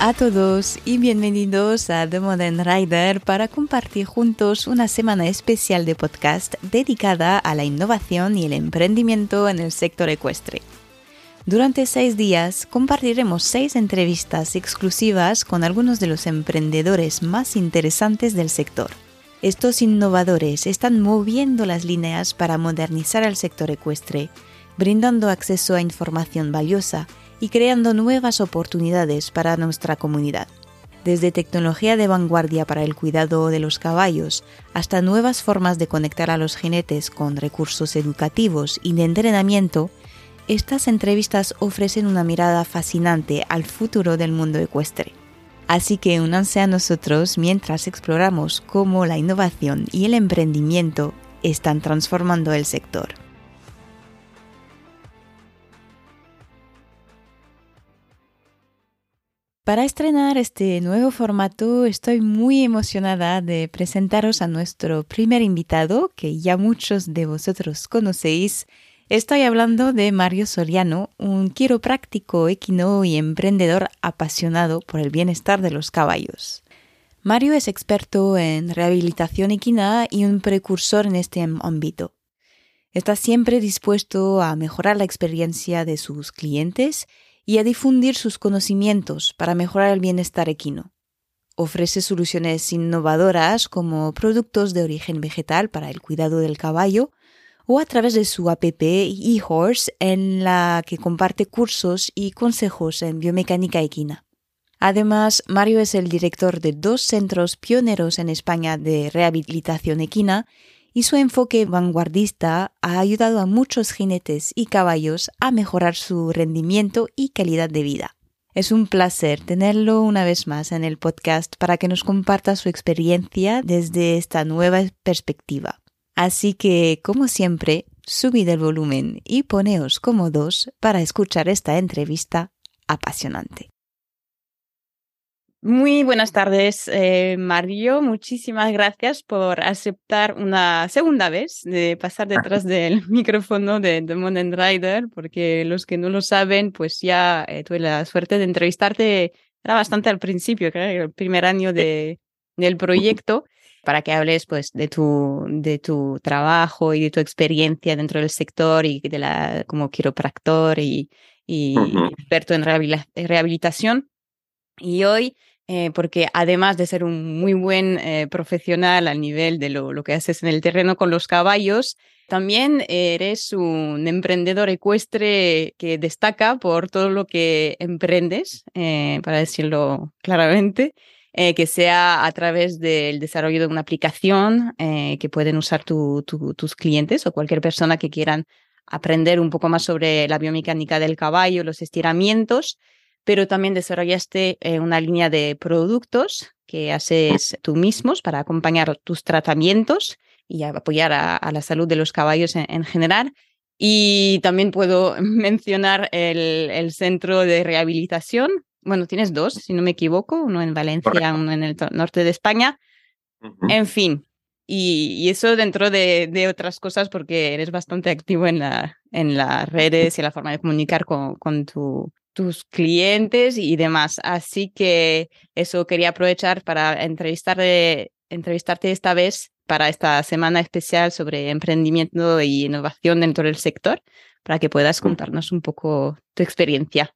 A todos y bienvenidos a The Modern Rider para compartir juntos una semana especial de podcast dedicada a la innovación y el emprendimiento en el sector ecuestre. Durante seis días compartiremos seis entrevistas exclusivas con algunos de los emprendedores más interesantes del sector. Estos innovadores están moviendo las líneas para modernizar el sector ecuestre, brindando acceso a información valiosa y creando nuevas oportunidades para nuestra comunidad. Desde tecnología de vanguardia para el cuidado de los caballos hasta nuevas formas de conectar a los jinetes con recursos educativos y de entrenamiento, estas entrevistas ofrecen una mirada fascinante al futuro del mundo ecuestre. Así que únanse a nosotros mientras exploramos cómo la innovación y el emprendimiento están transformando el sector. Para estrenar este nuevo formato estoy muy emocionada de presentaros a nuestro primer invitado, que ya muchos de vosotros conocéis. Estoy hablando de Mario Soriano, un quiropráctico equino y emprendedor apasionado por el bienestar de los caballos. Mario es experto en rehabilitación equina y un precursor en este ámbito. Está siempre dispuesto a mejorar la experiencia de sus clientes y a difundir sus conocimientos para mejorar el bienestar equino. Ofrece soluciones innovadoras como productos de origen vegetal para el cuidado del caballo o a través de su app eHorse en la que comparte cursos y consejos en biomecánica equina. Además, Mario es el director de dos centros pioneros en España de rehabilitación equina y su enfoque vanguardista ha ayudado a muchos jinetes y caballos a mejorar su rendimiento y calidad de vida. Es un placer tenerlo una vez más en el podcast para que nos comparta su experiencia desde esta nueva perspectiva. Así que, como siempre, subid el volumen y poneos cómodos para escuchar esta entrevista apasionante. Muy buenas tardes, eh, Mario. Muchísimas gracias por aceptar una segunda vez de pasar detrás del micrófono de The Modern Rider, porque los que no lo saben, pues ya eh, tuve la suerte de entrevistarte, era bastante al principio, creo, el primer año de, del proyecto, para que hables pues de tu, de tu trabajo y de tu experiencia dentro del sector y de la, como quiropractor y, y experto en rehabilitación. Y hoy eh, porque además de ser un muy buen eh, profesional al nivel de lo, que haces en el terreno con los caballos, también eres un emprendedor ecuestre que destaca por todo lo que emprendes, eh, para decirlo claramente, que sea a través del desarrollo de una aplicación que pueden usar tus clientes o cualquier persona que quieran aprender un poco más sobre la biomecánica del caballo, los estiramientos pero también desarrollaste eh, una línea de productos que haces tú mismos para acompañar tus tratamientos y apoyar a, la salud de los caballos en, general. Y también puedo mencionar el, centro de rehabilitación. Bueno, tienes dos, si no me equivoco, uno en Valencia, uno en el norte de España. En fin, y, eso dentro de, otras cosas porque eres bastante activo en, la, en las redes y la forma de comunicar con, con tu tus clientes y demás. Así que eso quería aprovechar para entrevistarte esta vez para esta semana especial sobre emprendimiento y innovación dentro del sector, para que puedas contarnos un poco tu experiencia.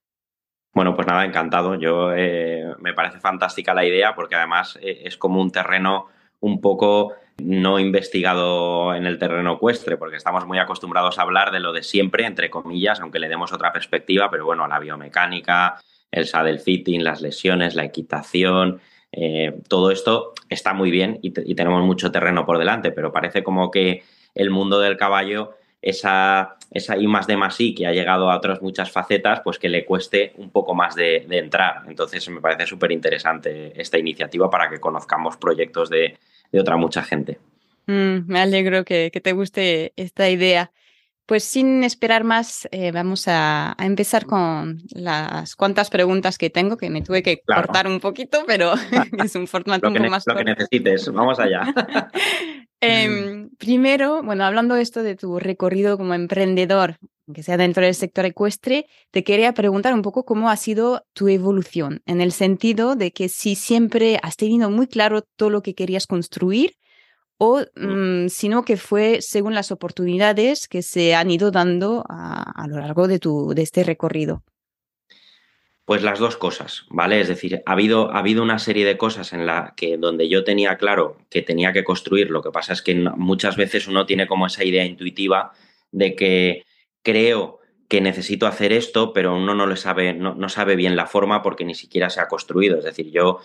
Bueno, pues nada, encantado. Yo eh, me parece fantástica la idea porque además eh, es como un terreno un poco no investigado en el terreno ecuestre, porque estamos muy acostumbrados a hablar de lo de siempre, entre comillas, aunque le demos otra perspectiva, pero bueno, la biomecánica, el saddle fitting, las lesiones, la equitación, eh, todo esto está muy bien y, tenemos mucho terreno por delante, pero parece como que el mundo del caballo, esa, esa I más de más I que ha llegado a otras muchas facetas, pues que le cueste un poco más de, de entrar. Entonces me parece súper interesante esta iniciativa para que conozcamos proyectos de, de otra mucha gente. Mm, me alegro que, te guste esta idea. Pues sin esperar más, eh, vamos a, empezar con las cuantas preguntas que tengo, que me tuve que cortar un poquito, pero es un formato un poco más Lo que necesites, vamos allá. Em, primero, bueno, hablando esto de tu recorrido como emprendedor, que sea dentro del sector ecuestre, te quería preguntar un poco cómo ha sido tu evolución, en el sentido de que si siempre has tenido muy claro todo lo que querías construir o mm, sino que fue según las oportunidades que se han ido dando a, lo largo de, tu, de este recorrido. Pues las dos cosas, ¿vale? Es decir, ha habido, ha habido una serie de cosas en la que donde yo tenía claro que tenía que construir, lo que pasa es que muchas veces uno tiene como esa idea intuitiva de que creo que necesito hacer esto, pero uno no, le sabe, no, no sabe bien la forma porque ni siquiera se ha construido. Es decir, yo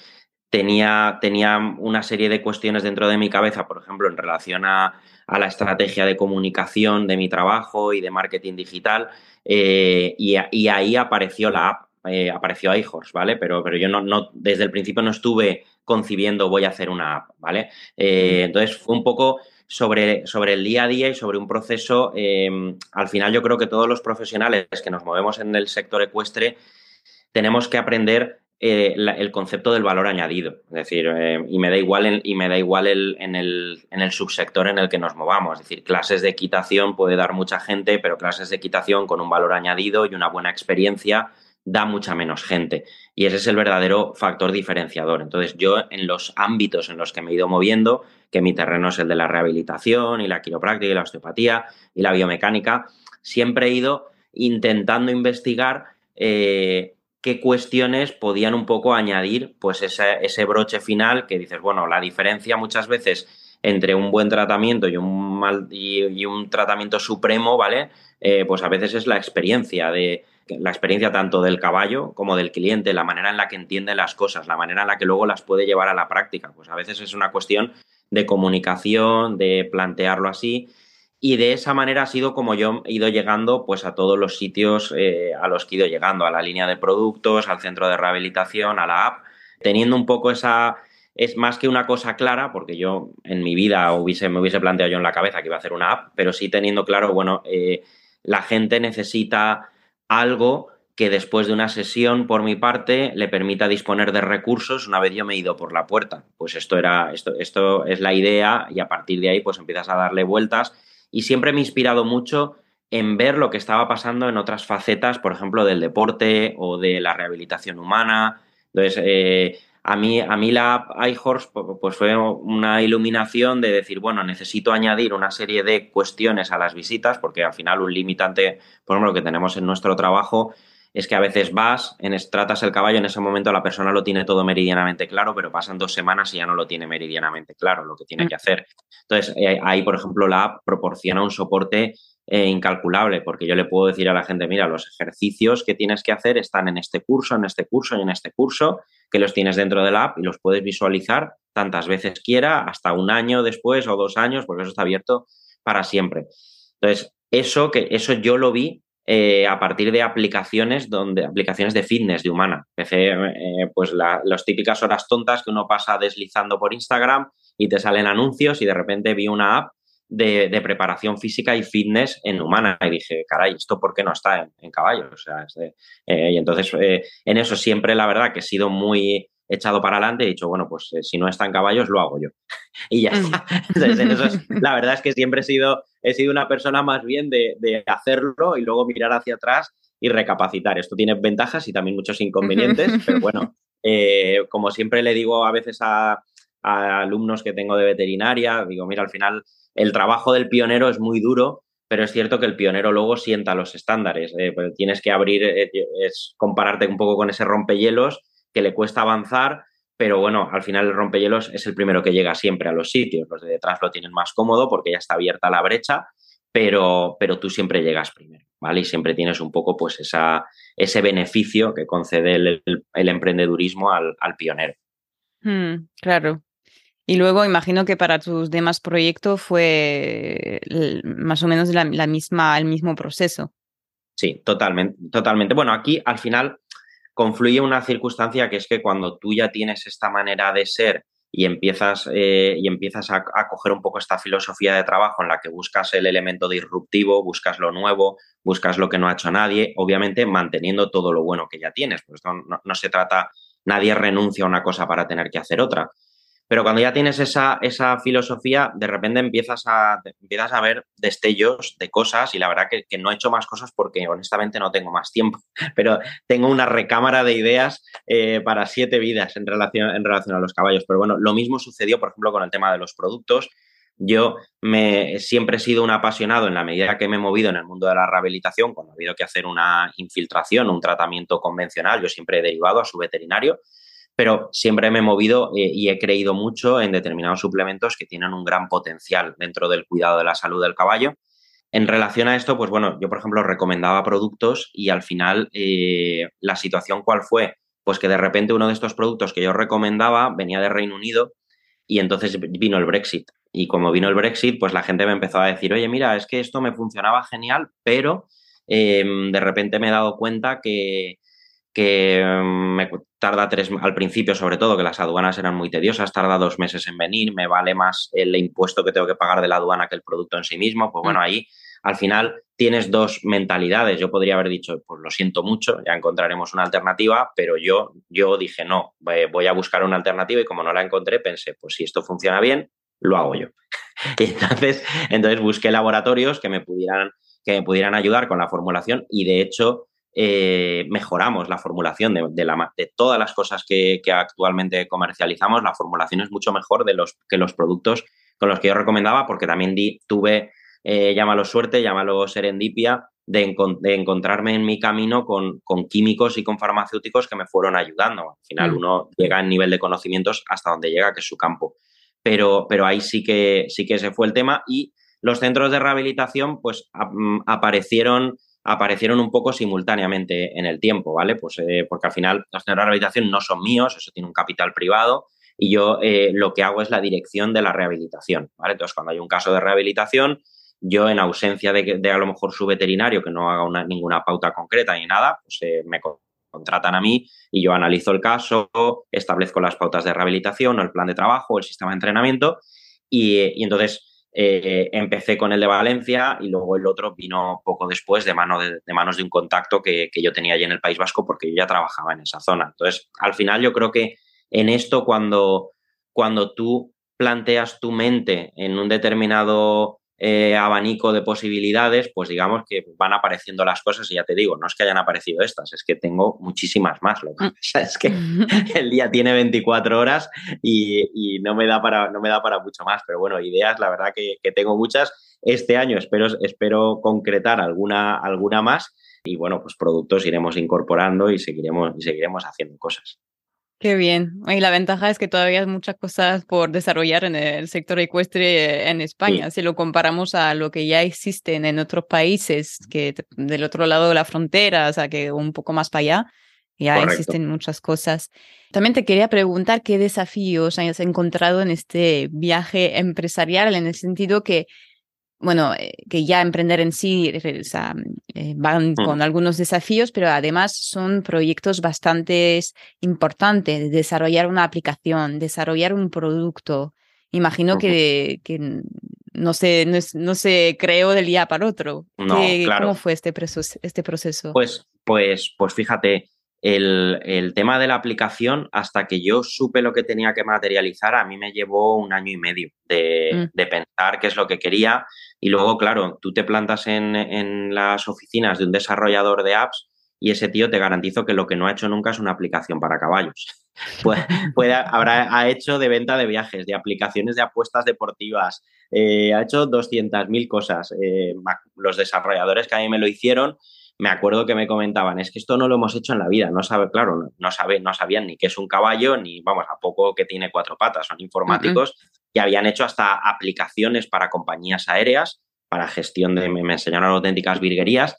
tenía, tenía una serie de cuestiones dentro de mi cabeza, por ejemplo, en relación a, la estrategia de comunicación de mi trabajo y de marketing digital, eh, y, ahí apareció la app, eh, apareció iHorse, ¿vale? Pero, pero yo no, no, desde el principio no estuve concibiendo voy a hacer una app, ¿vale? Eh, entonces fue un poco sobre, sobre, el día a día y sobre un proceso, em, al final yo creo que todos los profesionales que nos movemos en el sector ecuestre tenemos que aprender eh, el concepto del valor añadido. Es decir, eh, y me da igual, y me da igual en, el, en, el, subsector en el que nos movamos. Es decir, clases de equitación puede dar mucha gente, pero clases de equitación con un valor añadido y una buena experiencia da mucha menos gente. Y ese es el verdadero factor diferenciador. Entonces, yo en los ámbitos en los que me he ido moviendo, que mi terreno es el de la rehabilitación y la quiropráctica y la osteopatía y la biomecánica, siempre he ido intentando investigar eh, qué cuestiones podían un poco añadir pues ese, broche final que dices, bueno, la diferencia muchas veces entre un buen tratamiento y un mal y, un tratamiento supremo, ¿vale? Eh, pues a veces es la experiencia de la experiencia tanto del caballo como del cliente, la manera en la que entiende las cosas, la manera en la que luego las puede llevar a la práctica. Pues a veces es una cuestión de comunicación, de plantearlo así y de esa manera ha sido como yo he ido llegando pues a todos los sitios eh, a los que he ido llegando, a la línea de productos, al centro de rehabilitación, a la app, teniendo un poco esa, es más que una cosa clara, porque yo en mi vida hubiese, me hubiese planteado yo en la cabeza que iba a hacer una app, pero sí teniendo claro, bueno, eh, la gente necesita algo que después de una sesión, por mi parte, le permita disponer de recursos una vez yo me he ido por la puerta. Pues esto era, esto, esto es la idea, y a partir de ahí, pues empiezas a darle vueltas y siempre me he inspirado mucho en ver lo que estaba pasando en otras facetas, por ejemplo, del deporte o de la rehabilitación humana. Entonces, eh, a, mí, a mí la iHorse pues fue una iluminación de decir, bueno, necesito añadir una serie de cuestiones a las visitas, porque al final un limitante, por ejemplo, que tenemos en nuestro trabajo es que a veces vas, en, tratas el caballo, en ese momento la persona lo tiene todo meridianamente claro, pero pasan dos semanas y ya no lo tiene meridianamente claro lo que tiene mm. que hacer. Entonces, eh, ahí, por ejemplo, la app proporciona un soporte eh, incalculable, porque yo le puedo decir a la gente, mira, los ejercicios que tienes que hacer están en este curso, en este curso y en este curso, que los tienes dentro de la app y los puedes visualizar tantas veces quiera, hasta un año después o dos años, porque eso está abierto para siempre. Entonces, eso que eso yo lo vi eh, a partir de aplicaciones donde aplicaciones de fitness de humana. Empecé eh, pues las típicas horas tontas que uno pasa deslizando por Instagram y te salen anuncios y de repente vi una app de, preparación física y fitness en humana y dije, caray, ¿esto por qué no está en, caballos? O sea, eh, y entonces en eso siempre la verdad que he sido muy echado para adelante y he dicho, bueno, pues si no está en caballos lo hago yo. y ya mm. está. Entonces, en eso la verdad es que siempre he sido he sido una persona más bien de, hacerlo y luego mirar hacia atrás y recapacitar. Esto tiene ventajas y también muchos inconvenientes, pero bueno, eh, como siempre le digo a veces a, alumnos que tengo de veterinaria, digo, mira, al final el trabajo del pionero es muy duro, pero es cierto que el pionero luego sienta los estándares. Eh, pues tienes que abrir, eh, es compararte un poco con ese rompehielos que le cuesta avanzar pero bueno, al final el rompehielos es el primero que llega siempre a los sitios. Los de detrás lo tienen más cómodo porque ya está abierta la brecha, pero, pero tú siempre llegas primero, ¿vale? Y siempre tienes un poco pues esa, ese beneficio que concede el, emprendedurismo al, pionero. Hmm, claro. Y luego imagino que para tus demás proyectos fue más o menos la, la misma, el mismo proceso. Sí, totalmente, totalmente. Bueno, aquí al final confluye una circunstancia que es que cuando tú ya tienes esta manera de ser y empiezas, eh, y empiezas a, coger un poco esta filosofía de trabajo en la que buscas el elemento disruptivo, buscas lo nuevo, buscas lo que no ha hecho nadie, obviamente manteniendo todo lo bueno que ya tienes, pues no, no se trata, nadie renuncia a una cosa para tener que hacer otra. Pero cuando ya tienes esa, esa filosofía, de repente empiezas a, empiezas a ver destellos de cosas y la verdad que, no he hecho más cosas porque honestamente no tengo más tiempo, pero tengo una recámara de ideas eh, para siete vidas en relación, en relación a los caballos. Pero bueno, lo mismo sucedió, por ejemplo, con el tema de los productos. Yo me, siempre he sido un apasionado en la medida que me he movido en el mundo de la rehabilitación, cuando ha habido que hacer una infiltración, un tratamiento convencional, yo siempre he derivado a su veterinario, pero siempre me he movido eh, y he creído mucho en determinados suplementos que tienen un gran potencial dentro del cuidado de la salud del caballo. En relación a esto, pues bueno, yo por ejemplo recomendaba productos y al final eh, la situación cuál fue, pues que de repente uno de estos productos que yo recomendaba venía de Reino Unido y entonces vino el Brexit. Y como vino el Brexit, pues la gente me empezó a decir, oye, mira, es que esto me funcionaba genial, pero em, de repente me he dado cuenta que, que em, me tarda tres, al principio sobre todo, que las aduanas eran muy tediosas, tarda dos meses en venir, me vale más el impuesto que tengo que pagar de la aduana que el producto en sí mismo, pues bueno, mm. ahí al final tienes dos mentalidades. Yo podría haber dicho, pues lo siento mucho, ya encontraremos una alternativa, pero yo, yo dije, no, voy a buscar una alternativa y como no la encontré, pensé, pues si esto funciona bien, lo hago yo. y entonces, entonces busqué laboratorios que me pudieran, que me pudieran ayudar con la formulación y de hecho eh, mejoramos la formulación de, la, de, todas las cosas que, actualmente comercializamos. La formulación es mucho mejor de los, que los productos con los que yo recomendaba porque también di, tuve, eh, llámalo suerte, llámalo serendipia, de, encontrarme en mi camino con, con, químicos y con farmacéuticos que me fueron ayudando. Al final mm. uno llega en nivel de conocimientos hasta donde llega, que es su campo. Pero, pero ahí sí que, sí que ese fue el tema y los centros de rehabilitación pues mm, aparecieron aparecieron un poco simultáneamente en el tiempo, ¿vale? Pues eh, porque al final los centros de rehabilitación no son míos, eso tiene un capital privado y yo eh, lo que hago es la dirección de la rehabilitación, ¿vale? Entonces, cuando hay un caso de rehabilitación, yo en ausencia de, de a lo mejor su veterinario que no haga ninguna pauta concreta ni nada, pues eh, me contratan a mí y yo analizo el caso, establezco las pautas de rehabilitación, el plan de trabajo, el sistema de entrenamiento y, y entonces eh, empecé con el de Valencia y luego el otro vino poco después de, mano de, manos de un contacto que, yo tenía allí en el País Vasco porque yo ya trabajaba en esa zona. Entonces, al final yo creo que en esto cuando, cuando tú planteas tu mente en un determinado eh, abanico de posibilidades, pues digamos que van apareciendo las cosas y ya te digo, no es que hayan aparecido estas, es que tengo muchísimas más. Lo que mm. pasa es que el día tiene 24 horas y, no, me da para, no me da para mucho más, pero bueno, ideas la verdad que, tengo muchas. Este año espero, espero concretar alguna, alguna más y bueno, pues productos iremos incorporando y seguiremos, y seguiremos haciendo cosas. Qué bien. Y la ventaja es que todavía hay muchas cosas por desarrollar en el sector ecuestre en España. Si lo comparamos a lo que ya existen en otros países, que del otro lado de la frontera, o sea, que un poco más para allá, ya existen muchas cosas. También te quería preguntar qué desafíos hayas encontrado en este viaje empresarial, en el sentido que bueno, eh, que ya emprender en sí eh, van mm. con algunos desafíos, pero además son proyectos bastante importantes, desarrollar una aplicación, desarrollar un producto. Imagino que, que no, se, no, se creó del día para otro. ¿Cómo fue este proceso, este proceso? Pues, pues, pues fíjate, el, tema de la aplicación, hasta que yo supe lo que tenía que materializar, a mí me llevó un año y medio de, mm. pensar qué es lo que quería. Y luego, claro, tú te plantas en, las oficinas de un desarrollador de apps y ese tío te garantizo que lo que no ha hecho nunca es una aplicación para caballos. Pues, habrá, ha hecho de venta de viajes, de aplicaciones de apuestas deportivas, eh, ha hecho 200.000 cosas. Eh, los desarrolladores que a mí me lo hicieron me acuerdo que me comentaban, es que esto no lo hemos hecho en la vida, no sabe, claro, no, sabe, no sabían ni qué es un caballo, ni vamos, a poco que tiene cuatro patas, son informáticos y habían hecho hasta aplicaciones para compañías aéreas, para gestión de, me, enseñaron auténticas virguerías,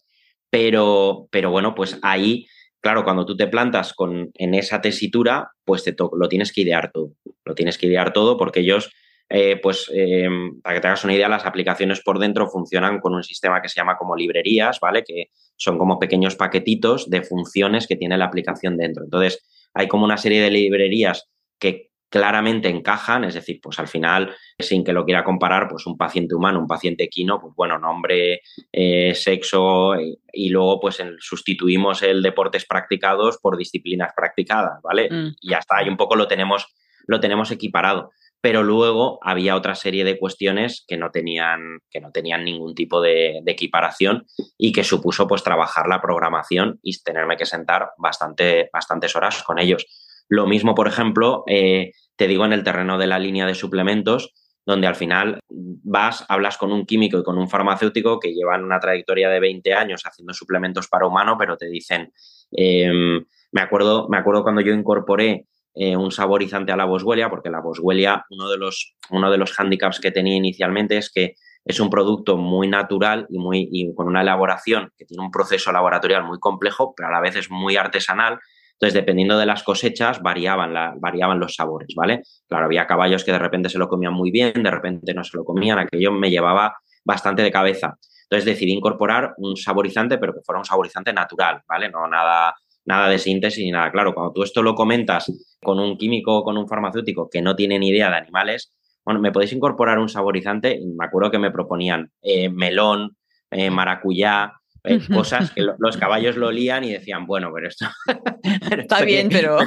pero, pero bueno, pues ahí, claro, cuando tú te plantas con, en esa tesitura, pues te lo tienes que idear todo, lo tienes que idear todo porque ellos eh, pues eh, para que te hagas una idea, las aplicaciones por dentro funcionan con un sistema que se llama como librerías, ¿vale? Que son como pequeños paquetitos de funciones que tiene la aplicación dentro. Entonces, hay como una serie de librerías que claramente encajan, es decir, pues al final, sin que lo quiera comparar, pues un paciente humano, un paciente equino, pues bueno, nombre, eh, sexo y, luego pues sustituimos el deportes practicados por disciplinas practicadas, ¿vale? Mm. Y ya está, y un poco lo tenemos, lo tenemos equiparado. Pero luego había otra serie de cuestiones que no tenían, que no tenían ningún tipo de, equiparación y que supuso pues trabajar la programación y tenerme que sentar bastante, bastantes horas con ellos. Lo mismo, por ejemplo, eh, te digo en el terreno de la línea de suplementos, donde al final vas, hablas con un químico y con un farmacéutico que llevan una trayectoria de 20 años haciendo suplementos para humano, pero te dicen, em, me, acuerdo, me acuerdo cuando yo incorporé eh, un saborizante a la boswellia, porque la boswellia, uno de los, uno de los handicaps que tenía inicialmente es que es un producto muy natural y, muy, y con una elaboración que tiene un proceso laboratorial muy complejo, pero a la vez es muy artesanal. Entonces, dependiendo de las cosechas, variaban, la, variaban los sabores, ¿vale? Claro, había caballos que de repente se lo comían muy bien, de repente no se lo comían, aquello me llevaba bastante de cabeza. Entonces decidí incorporar un saborizante, pero que fuera un saborizante natural, ¿vale? No nada nada de síntesis ni nada. Claro, cuando tú esto lo comentas con un químico o con un farmacéutico que no tiene ni idea de animales, bueno, me podéis incorporar un saborizante. Me acuerdo que me proponían eh, melón, eh, maracuyá, eh, cosas que los caballos lo olían y decían, bueno, pero esto. Está bien, pero...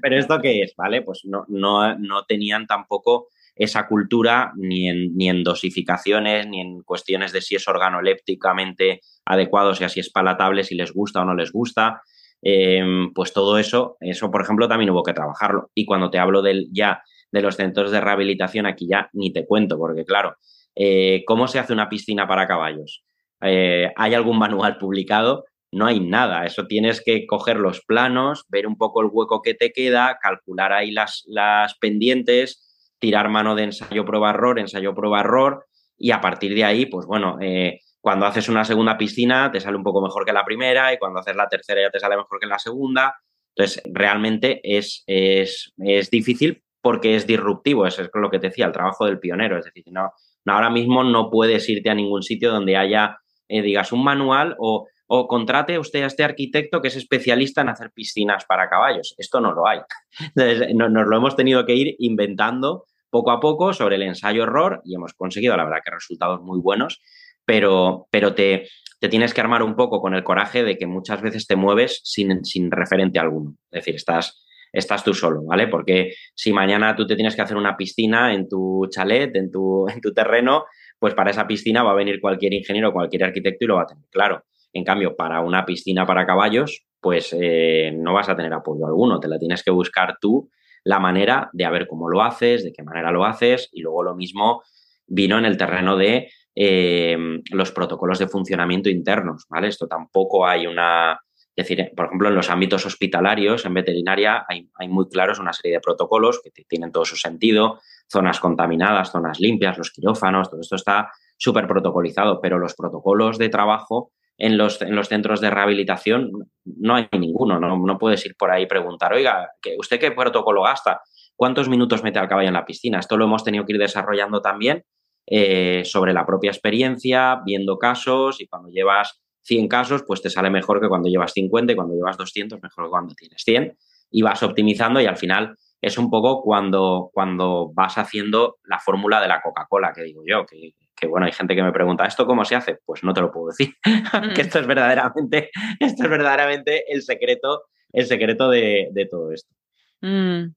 pero... esto qué es, ¿vale? Pues no, no, no tenían tampoco esa cultura ni en, ni en dosificaciones, ni en cuestiones de si es organolépticamente adecuado, o sea, si es palatable, si les gusta o no les gusta. Em, pues todo eso, eso por ejemplo también hubo que trabajarlo. Y cuando te hablo del, ya de los centros de rehabilitación, aquí ya ni te cuento, porque claro, eh, ¿cómo se hace una piscina para caballos? Eh, ¿Hay algún manual publicado? No hay nada, eso tienes que coger los planos, ver un poco el hueco que te queda, calcular ahí las, las pendientes, tirar mano de ensayo, prueba, error, ensayo, prueba, error, y a partir de ahí, pues bueno, eh, cuando haces una segunda piscina te sale un poco mejor que la primera y cuando haces la tercera ya te sale mejor que la segunda. Entonces, realmente es, es, difícil porque es disruptivo, eso es lo que te decía, el trabajo del pionero. Es decir, no, ahora mismo no puedes irte a ningún sitio donde haya, eh, digas, un manual o, o contrate usted a este arquitecto que es especialista en hacer piscinas para caballos. Esto no lo hay. Nos lo hemos tenido que ir inventando poco a poco sobre el ensayo-error y hemos conseguido, la verdad, que resultados muy buenos pero, pero te, te, tienes que armar un poco con el coraje de que muchas veces te mueves sin, sin referente alguno. Es decir, estás, estás tú solo, ¿vale? Porque si mañana tú te tienes que hacer una piscina en tu chalet, en tu, en tu terreno, pues para esa piscina va a venir cualquier ingeniero, cualquier arquitecto y lo va a tener claro. En cambio, para una piscina para caballos, pues eh, no vas a tener apoyo alguno, te la tienes que buscar tú la manera de a ver cómo lo haces, de qué manera lo haces y luego lo mismo vino en el terreno de eh, los protocolos de funcionamiento internos, ¿vale? Esto tampoco hay una... Es decir, por ejemplo, en los ámbitos hospitalarios, en veterinaria, hay, muy claros una serie de protocolos que tienen todo su sentido, zonas contaminadas, zonas limpias, los quirófanos, todo esto está súper protocolizado, pero los protocolos de trabajo en los, en los, centros de rehabilitación no hay ninguno, no, no puedes ir por ahí y preguntar, oiga, ¿usted qué protocolo gasta? ¿Cuántos minutos mete al caballo en la piscina? Esto lo hemos tenido que ir desarrollando también eh, sobre la propia experiencia, viendo casos y cuando llevas 100 casos, pues te sale mejor que cuando llevas 50 y cuando llevas 200, mejor que cuando tienes 100 y vas optimizando y al final es un poco cuando, cuando vas haciendo la fórmula de la Coca-Cola, que digo yo, que, bueno, hay gente que me pregunta, ¿esto cómo se hace? Pues no te lo puedo decir, que mm. esto es verdaderamente, esto es verdaderamente el secreto, el secreto de, todo esto. Mm.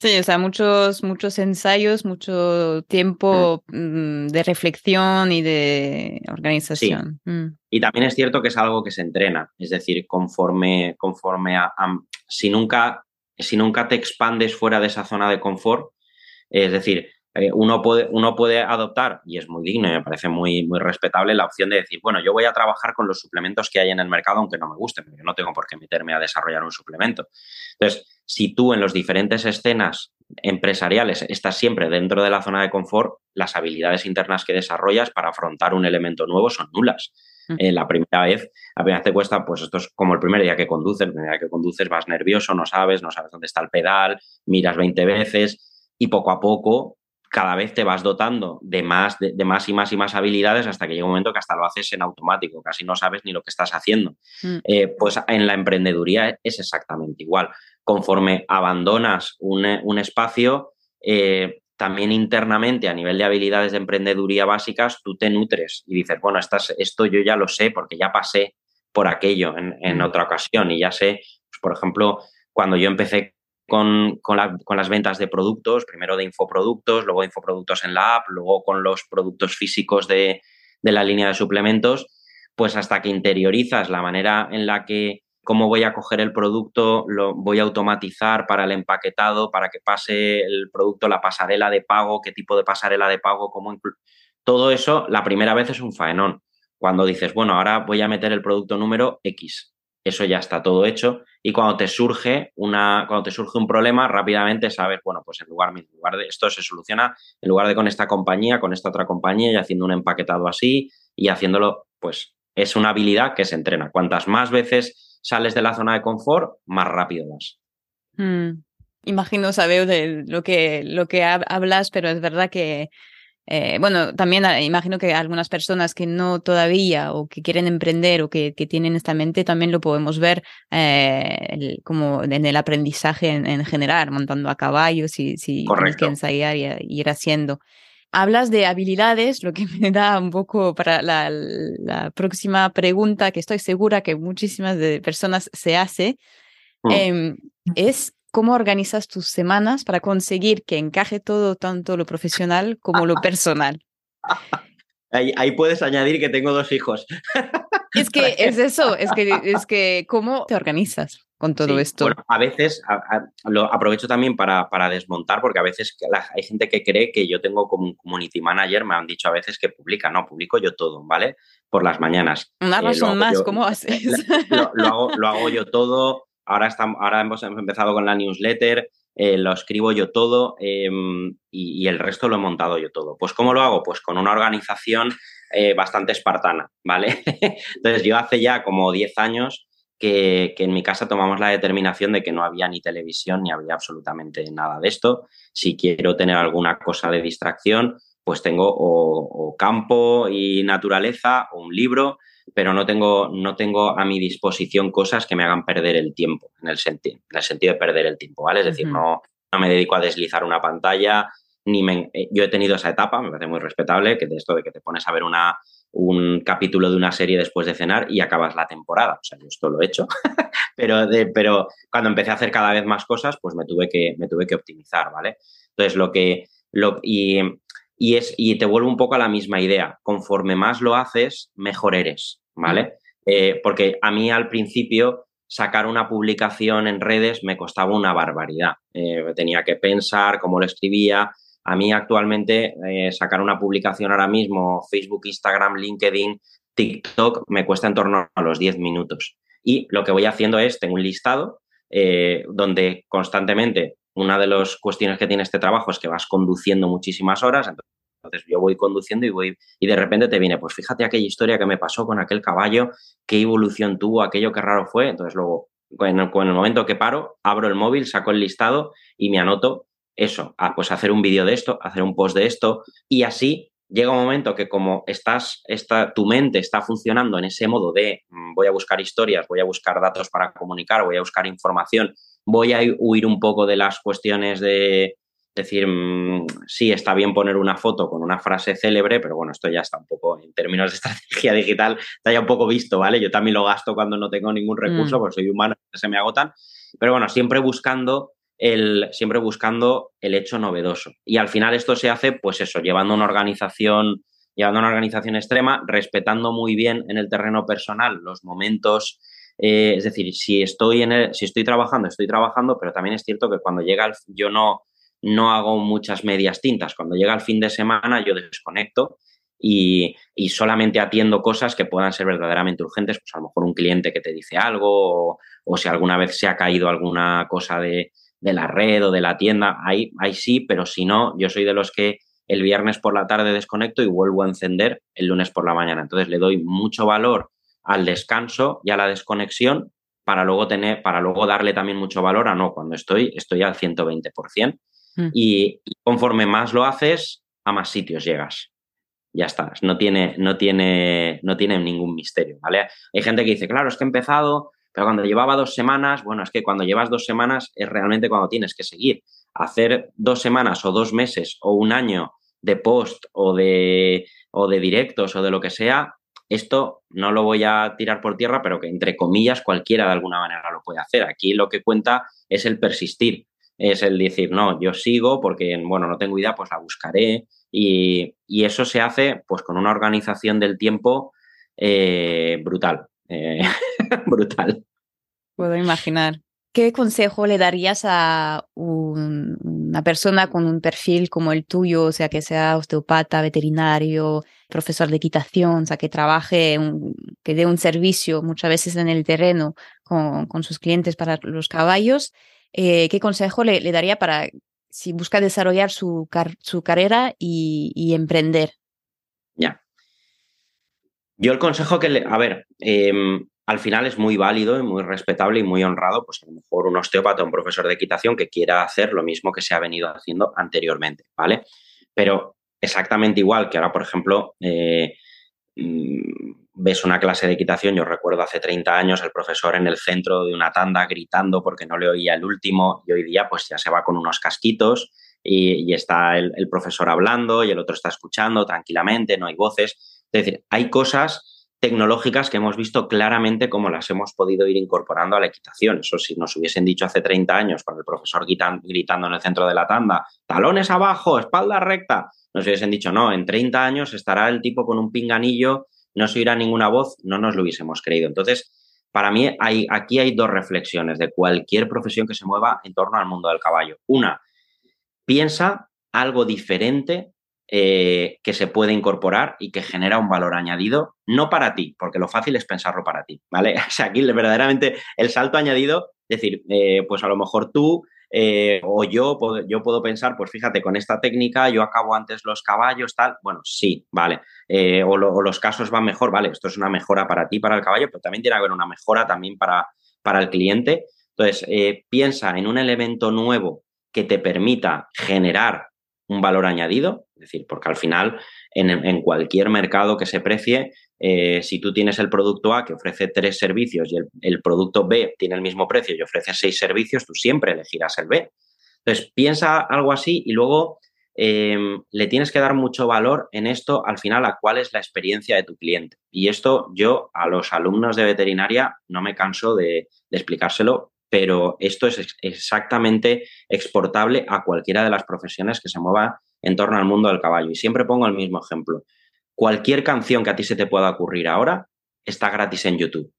Sí, o sea, muchos, muchos ensayos, mucho tiempo mm, de reflexión y de organización. Mm. Y también es cierto que es algo que se entrena, es decir, conforme, conforme a, si, nunca, si nunca te expandes fuera de esa zona de confort, es decir, eh, uno, puede, uno puede adoptar, y es muy digno y me parece muy, muy respetable, la opción de decir, bueno, yo voy a trabajar con los suplementos que hay en el mercado, aunque no me gusten, porque no tengo por qué meterme a desarrollar un suplemento. Entonces, si tú en las diferentes escenas empresariales estás siempre dentro de la zona de confort, las habilidades internas que desarrollas para afrontar un elemento nuevo son nulas. Mm. Eh, la primera vez, apenas te cuesta, pues esto es como el primer día que conduces, el primer día que conduces vas nervioso, no sabes, no sabes dónde está el pedal, miras 20 veces y poco a poco cada vez te vas dotando de más, de, más y más y más habilidades hasta que llega un momento que hasta lo haces en automático, casi no sabes ni lo que estás haciendo. Mm. Eh, pues en la emprendeduría es exactamente igual. Conforme abandonas un, espacio, eh, también internamente a nivel de habilidades de emprendeduría básicas, tú te nutres y dices, bueno, esto yo ya lo sé porque ya pasé por aquello en, en mm. otra ocasión y ya sé, pues, por ejemplo, cuando yo empecé con, las ventas de productos, primero de infoproductos, luego de infoproductos en la app, luego con los productos físicos de, de la línea de suplementos, pues hasta que interiorizas la manera en la que cómo voy a coger el producto, lo voy a automatizar para el empaquetado, para que pase el producto, la pasarela de pago, qué tipo de pasarela de pago, cómo todo eso la primera vez es un faenón. Cuando dices, bueno, ahora voy a meter el producto número X, eso ya está todo hecho y cuando te surge una cuando te surge un problema rápidamente sabes bueno pues en lugar, en lugar de esto se soluciona en lugar de con esta compañía con esta otra compañía y haciendo un empaquetado así y haciéndolo pues es una habilidad que se entrena cuantas más veces sales de la zona de confort, más rápido vas. Mm. Imagino, saber de lo que, lo que hablas, pero es verdad que, eh, bueno, también ah, imagino que algunas personas que no todavía o que quieren emprender o que, que tienen esta mente, también lo podemos ver eh, como en el aprendizaje en, general, montando a caballo, si, si tienes que ensayar y, y ir haciendo. Hablas de habilidades, lo que me da un poco para la, próxima pregunta que estoy segura que muchísimas de personas se hace, mm. em, es cómo organizas tus semanas para conseguir que encaje todo, tanto lo profesional como lo personal. Ahí, ahí, puedes añadir que tengo dos hijos. Es que es eso, es que, es que cómo te organizas con todo esto. Bueno, a veces lo aprovecho también para, para desmontar, porque a veces hay gente que cree que yo tengo como un community manager, me han dicho a veces que publica, no, publico yo todo, ¿vale? Por las mañanas. Una eh, razón más, ¿cómo haces? Lo, hago, lo hago yo todo, ahora, estamos, ahora hemos empezado con la newsletter, eh, lo escribo yo todo em, y, el resto lo he montado yo todo. Pues ¿cómo lo hago? Pues con una organización eh, bastante espartana, ¿vale? Entonces yo hace ya como 10 años que, en mi casa tomamos la determinación de que no había ni televisión ni había absolutamente nada de esto. Si quiero tener alguna cosa de distracción, pues tengo o, campo y naturaleza o un libro, pero no tengo, no tengo a mi disposición cosas que me hagan perder el tiempo, en el, sentido, en el sentido de perder el tiempo, ¿vale? Es decir, no, no me dedico a deslizar una pantalla, ni me, eh, yo he tenido esa etapa, me parece muy respetable, que de esto de que te pones a ver una, un capítulo de una serie después de cenar y acabas la temporada. O sea, yo esto lo he hecho, pero, de, pero cuando empecé a hacer cada vez más cosas, pues me tuve que, me tuve que optimizar, ¿vale? Entonces, lo que... Lo, y, y, es, y te vuelvo un poco a la misma idea. Conforme más lo haces, mejor eres, ¿vale? Eh, porque a mí al principio sacar una publicación en redes me costaba una barbaridad. Eh, tenía que pensar cómo lo escribía, a mí actualmente eh, sacar una publicación ahora mismo, Facebook, Instagram, LinkedIn, TikTok, me cuesta en torno a los 10 minutos. Y lo que voy haciendo es, tengo un listado donde constantemente, una de las cuestiones que tiene este trabajo es que vas conduciendo muchísimas horas, entonces yo voy conduciendo y voy y de repente te viene, pues fíjate aquella historia que me pasó con aquel caballo, qué evolución tuvo, aquello que raro fue. Entonces luego, en el, el momento que paro, abro el móvil, saco el listado y me anoto eso, a, pues hacer un vídeo de esto, hacer un post de esto y así llega un momento que como estás, está, tu mente está funcionando en ese modo de mm, voy a buscar historias, voy a buscar datos para comunicar, voy a buscar información, voy a huir un poco de las cuestiones de decir, mm, sí, está bien poner una foto con una frase célebre, pero bueno, esto ya está un poco, en términos de estrategia digital, está ya un poco visto, ¿vale? Yo también lo gasto cuando no tengo ningún recurso, mm. porque soy humano, se me agotan, pero bueno, siempre buscando el, siempre buscando el hecho novedoso. Y al final esto se hace, pues eso, llevando una organización, llevando una organización extrema, respetando muy bien en el terreno personal los momentos. Eh, es decir, si estoy, en si estoy trabajando, estoy trabajando, pero también es cierto que cuando llega el, yo no, no hago muchas medias tintas. Cuando llega el fin de semana, yo desconecto y, y, solamente atiendo cosas que puedan ser verdaderamente urgentes, pues a lo mejor un cliente que te dice algo o si alguna vez se ha caído alguna cosa de, de la red o de la tienda, ahí, ahí sí, pero si no, yo soy de los que el viernes por la tarde desconecto y vuelvo a encender el lunes por la mañana. Entonces le doy mucho valor al descanso y a la desconexión para luego tener, para luego darle también mucho valor a no, cuando estoy, estoy al 120%. Mm. Y, conforme más lo haces, a más sitios llegas. Ya estás. No tiene, no tiene, no tiene ningún misterio, ¿vale? Hay gente que dice, claro, es que he empezado pero cuando llevaba dos semanas, bueno, es que cuando llevas dos semanas es realmente cuando tienes que seguir. Hacer dos semanas o dos meses o un año de post o de, o de directos o de lo que sea, esto no lo voy a tirar por tierra, pero que entre comillas cualquiera de alguna manera lo puede hacer. Aquí lo que cuenta es el persistir. Es el decir, no, yo sigo porque, bueno, no tengo idea, pues la buscaré. Y, eso se hace pues con una organización del tiempo eh, brutal. Eh, brutal. Puedo imaginar. ¿Qué consejo le darías a una persona con un perfil como el tuyo, o sea, que sea osteopata, veterinario, profesor de equitación, o sea, que trabaje, que dé un servicio muchas veces en el terreno con, sus clientes para los caballos? Eh, ¿Qué consejo le, daría para si busca desarrollar su, su carrera y, emprender? Ya. Yo el consejo que le, a ver, em, al final es muy válido y muy respetable y muy honrado, pues a lo mejor un osteópata un profesor de equitación que quiera hacer lo mismo que se ha venido haciendo anteriormente, ¿vale? Pero exactamente igual que ahora, por ejemplo, eh, mm, ves una clase de equitación, yo recuerdo hace 30 años el profesor en el centro de una tanda gritando porque no le oía el último y hoy día pues ya se va con unos casquitos y, está el, el profesor hablando y el otro está escuchando tranquilamente, no hay voces. Es decir, hay cosas tecnológicas que hemos visto claramente cómo las hemos podido ir incorporando a la equitación. Eso si nos hubiesen dicho hace 30 años, con el profesor gritando en el centro de la tanda, talones abajo, espalda recta, nos hubiesen dicho, no, en 30 años estará el tipo con un pinganillo, no se oirá ninguna voz, no nos lo hubiésemos creído. Entonces, para mí hay, aquí hay dos reflexiones de cualquier profesión que se mueva en torno al mundo del caballo. Una, piensa algo diferente eh, que se puede incorporar y que genera un valor añadido, no para ti, porque lo fácil es pensarlo para ti, ¿vale? O sea, aquí verdaderamente el salto añadido, es decir, eh, pues a lo mejor tú eh, o yo, yo puedo pensar, pues fíjate, con esta técnica yo acabo antes los caballos, tal, bueno, sí, vale, o, los casos van mejor, vale, esto es una mejora para ti, para el caballo, pero también tiene que haber una mejora también para, para el cliente. Entonces, piensa en un elemento nuevo que te permita generar un valor añadido, es decir, porque al final en, cualquier mercado que se precie, eh, si tú tienes el producto A que ofrece tres servicios y el, producto B tiene el mismo precio y ofrece seis servicios, tú siempre elegirás el B. Entonces, piensa algo así y luego em, le tienes que dar mucho valor en esto al final a cuál es la experiencia de tu cliente. Y esto yo a los alumnos de veterinaria no me canso de explicárselo pero esto es exactamente exportable a cualquiera de las profesiones que se mueva en torno al mundo del caballo. Y siempre pongo el mismo ejemplo. Cualquier canción que a ti se te pueda ocurrir ahora está gratis en YouTube,